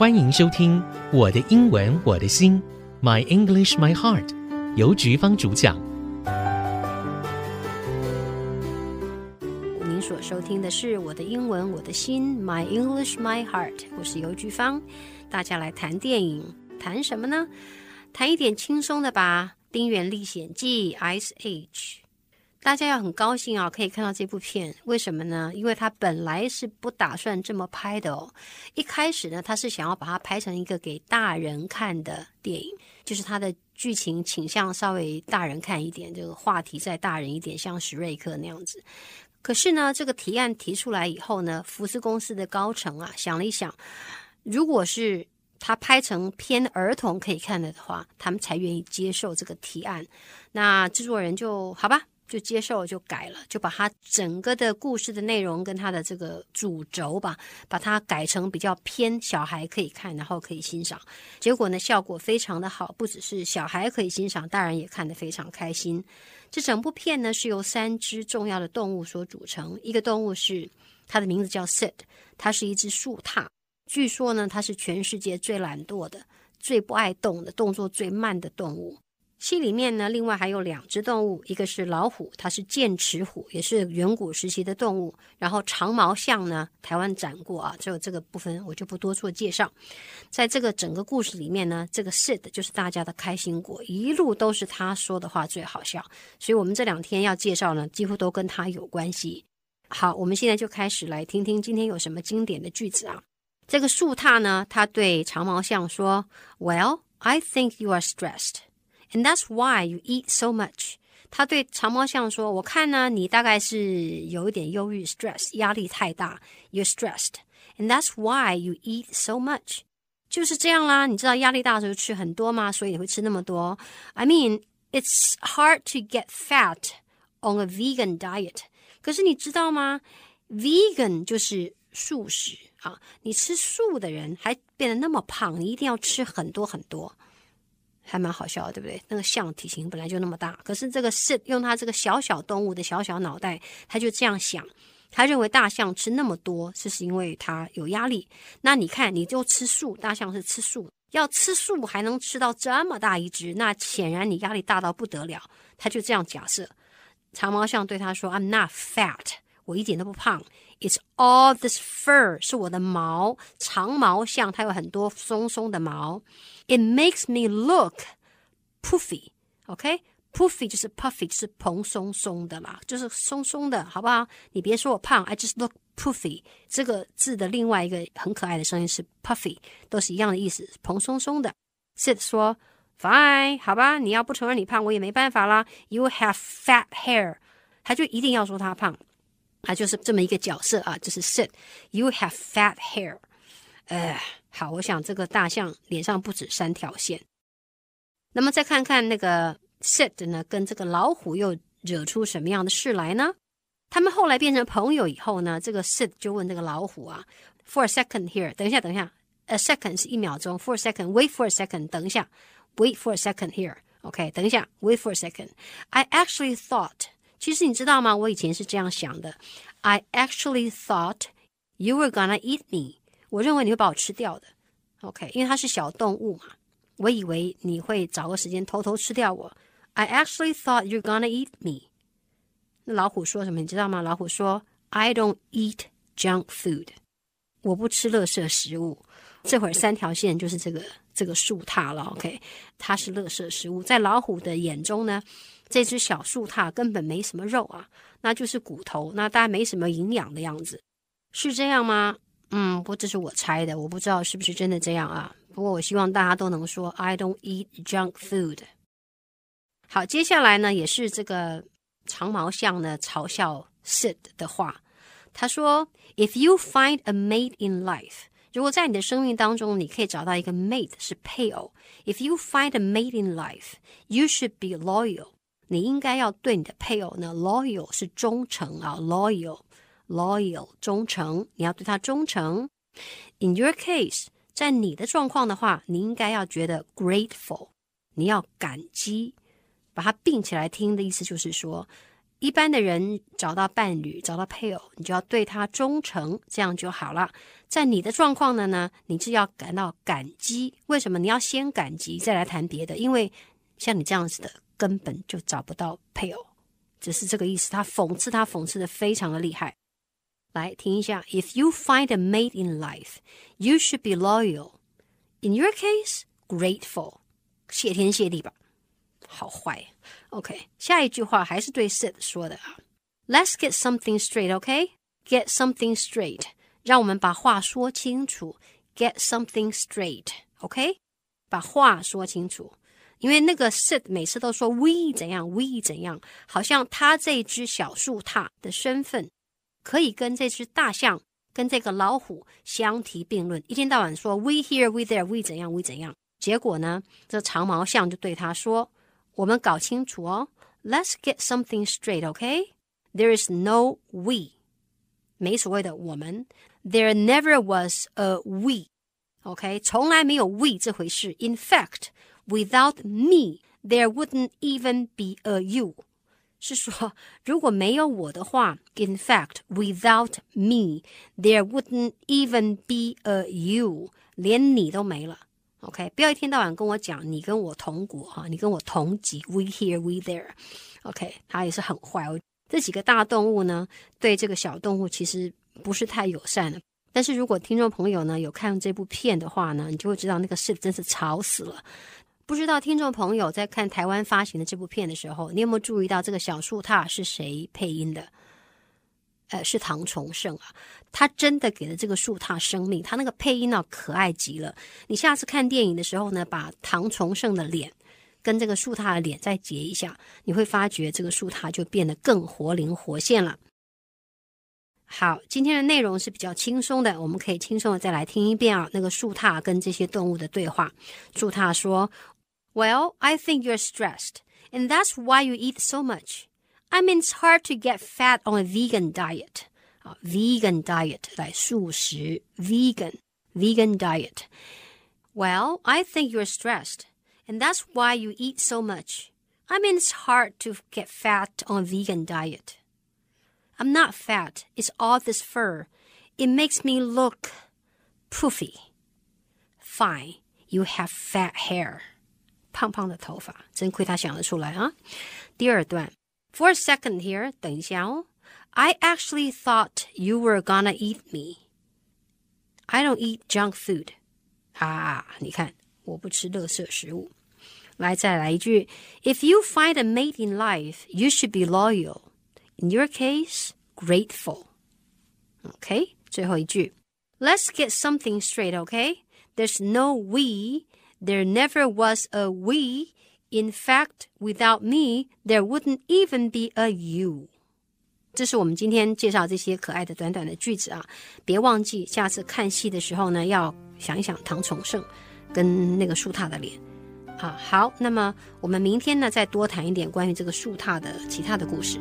欢迎收听《我的英文我的心》，My English My Heart，由菊芳主讲。您所收听的是《我的英文我的心》，My English My Heart，我是邮菊芳。大家来谈电影，谈什么呢？谈一点轻松的吧，《丁原历险记》Ice Age。大家要很高兴啊，可以看到这部片，为什么呢？因为他本来是不打算这么拍的哦。一开始呢，他是想要把它拍成一个给大人看的电影，就是他的剧情倾向稍微大人看一点，这个话题再大人一点，像史瑞克那样子。可是呢，这个提案提出来以后呢，福斯公司的高层啊想了一想，如果是他拍成偏儿童可以看的的话，他们才愿意接受这个提案。那制作人就好吧。就接受就改了，就把它整个的故事的内容跟它的这个主轴吧，把它改成比较偏小孩可以看，然后可以欣赏。结果呢，效果非常的好，不只是小孩可以欣赏，大人也看得非常开心。这整部片呢是由三只重要的动物所组成，一个动物是它的名字叫 Sid，它是一只树獭。据说呢，它是全世界最懒惰的、最不爱动的、动作最慢的动物。戏里面呢，另外还有两只动物，一个是老虎，它是剑齿虎，也是远古时期的动物。然后长毛象呢，台湾展过啊，只有这个部分我就不多做介绍。在这个整个故事里面呢，这个 Sid 就是大家的开心果，一路都是他说的话最好笑，所以我们这两天要介绍呢，几乎都跟他有关系。好，我们现在就开始来听听今天有什么经典的句子啊。这个树獭呢，他对长毛象说：“Well, I think you are stressed.” And that's why you eat so much。他对长毛象说：“我看呢，你大概是有一点忧郁，stress，压力太大，you're stressed。And that's why you eat so much。就是这样啦，你知道压力大的时候吃很多吗？所以你会吃那么多。I mean, it's hard to get fat on a vegan diet。可是你知道吗？Vegan 就是素食啊，你吃素的人还变得那么胖，你一定要吃很多很多。” 还蛮好笑的，对不对？那个象体型本来就那么大，可是这个是用它这个小小动物的小小脑袋，他就这样想，他认为大象吃那么多，这是因为它有压力。那你看，你就吃素，大象是吃素，要吃素还能吃到这么大一只，那显然你压力大到不得了。他就这样假设。长毛象对他说：“I'm not fat，我一点都不胖。It's all this fur，是我的毛。长毛象它有很多松松的毛。” It makes me look puffy, OK? Puffy 就是 puffy，是蓬松松的啦，就是松松的，好不好？你别说我胖，I just look puffy。这个字的另外一个很可爱的声音是 puffy，都是一样的意思，蓬松松的。Sid 说，Fine，好吧，你要不承认你胖，我也没办法啦。You have fat hair，他就一定要说他胖，他就是这么一个角色啊，就是 Sid。You have fat hair，呃。好，我想这个大象脸上不止三条线。那么再看看那个 Sid 呢，跟这个老虎又惹出什么样的事来呢？他们后来变成朋友以后呢，这个 Sid 就问这个老虎啊，For a second here，等一下，等一下，a second 是一秒钟，for a second，wait for a second，等一下，wait for a second here，OK，等一下，wait for a second，I actually thought，其实你知道吗？我以前是这样想的，I actually thought you were gonna eat me。我认为你会把我吃掉的，OK？因为它是小动物嘛，我以为你会找个时间偷偷吃掉我。I actually thought you're gonna eat me。那老虎说什么？你知道吗？老虎说：“I don't eat junk food。”我不吃垃圾食物。这会儿三条线就是这个这个树獭了，OK？它是垃圾食物，在老虎的眼中呢，这只小树獭根本没什么肉啊，那就是骨头，那大概没什么营养的样子，是这样吗？嗯，不，这是我猜的，我不知道是不是真的这样啊。不过我希望大家都能说 I don't eat junk food。好，接下来呢，也是这个长毛象呢嘲笑 Sid 的话。他说：“If you find a mate in life，如果在你的生命当中，你可以找到一个 mate 是配偶。If you find a mate in life，you should be loyal。你应该要对你的配偶呢，loyal 是忠诚啊，loyal。” Loyal 忠诚，你要对他忠诚。In your case，在你的状况的话，你应该要觉得 grateful，你要感激。把它并起来听的意思就是说一般的人找到伴侣、找到配偶，你就要对他忠诚，这样就好了。在你的状况呢呢，你是要感到感激。为什么你要先感激，再来谈别的？因为像你这样子的，根本就找不到配偶，只是这个意思。他讽刺他，讽刺的非常的厉害。来听一下：If you find a mate in life, you should be loyal. In your case, grateful. 谢天谢地吧。好坏，OK。下一句话还是对 Sid 说的啊。Let's get something straight, OK? Get something straight，让我们把话说清楚。Get something straight, OK? 把话说清楚。 因为那个 Sid 每次都说 we 怎样，we 怎样，好像他这只小树獭的身份可以跟这只大象、跟这个老虎相提并论，一天到晚说 we here, we there, we 怎样，we 怎样。结果呢，这长毛象就对他说。我们搞清楚哦，Let's get something straight，OK？There is no we，没所谓的我们。There never was a we，OK？从来没有 we 这回事。In fact, without me, there wouldn't even be a you。是说，如果没有我的话，In fact, without me, there wouldn't even be a you，连你都没了。OK，不要一天到晚跟我讲你跟我同国哈，你跟我同级，We here, we there。OK，他也是很坏。这几个大动物呢，对这个小动物其实不是太友善的。但是如果听众朋友呢有看这部片的话呢，你就会知道那个是真是吵死了。不知道听众朋友在看台湾发行的这部片的时候，你有没有注意到这个小树獭是谁配音的？呃，是唐崇盛啊，他真的给了这个树獭生命，他那个配音啊，可爱极了。你下次看电影的时候呢，把唐崇盛的脸跟这个树獭的脸再截一下，你会发觉这个树獭就变得更活灵活现了。好，今天的内容是比较轻松的，我们可以轻松的再来听一遍啊，那个树獭跟这些动物的对话。树獭说 ：“Well, I think you're stressed, and that's why you eat so much.” I mean, it's hard to get fat on a vegan diet. 啊，vegan diet 来素食，vegan vegan diet. Well, I think you're stressed, and that's why you eat so much. I mean, it's hard to get fat on a vegan diet. I'm not fat. It's all this fur. It makes me look poofy. Fine, you have fat hair. 胖胖的头发，真亏他想得出来啊。第二段。For a second here，等一下哦。I actually thought you were gonna eat me. I don't eat junk food. 啊，你看，我不吃垃圾食物。来，再来一句。If you find a mate in life, you should be loyal. In your case, grateful. OK，最后一句。Let's get something straight, OK? There's no we. There never was a we. In fact, without me, there wouldn't even be a you. 这是我们今天介绍这些可爱的短短的句子啊！别忘记下次看戏的时候呢，要想一想唐崇盛跟那个树獭的脸啊。好，那么我们明天呢再多谈一点关于这个树獭的其他的故事。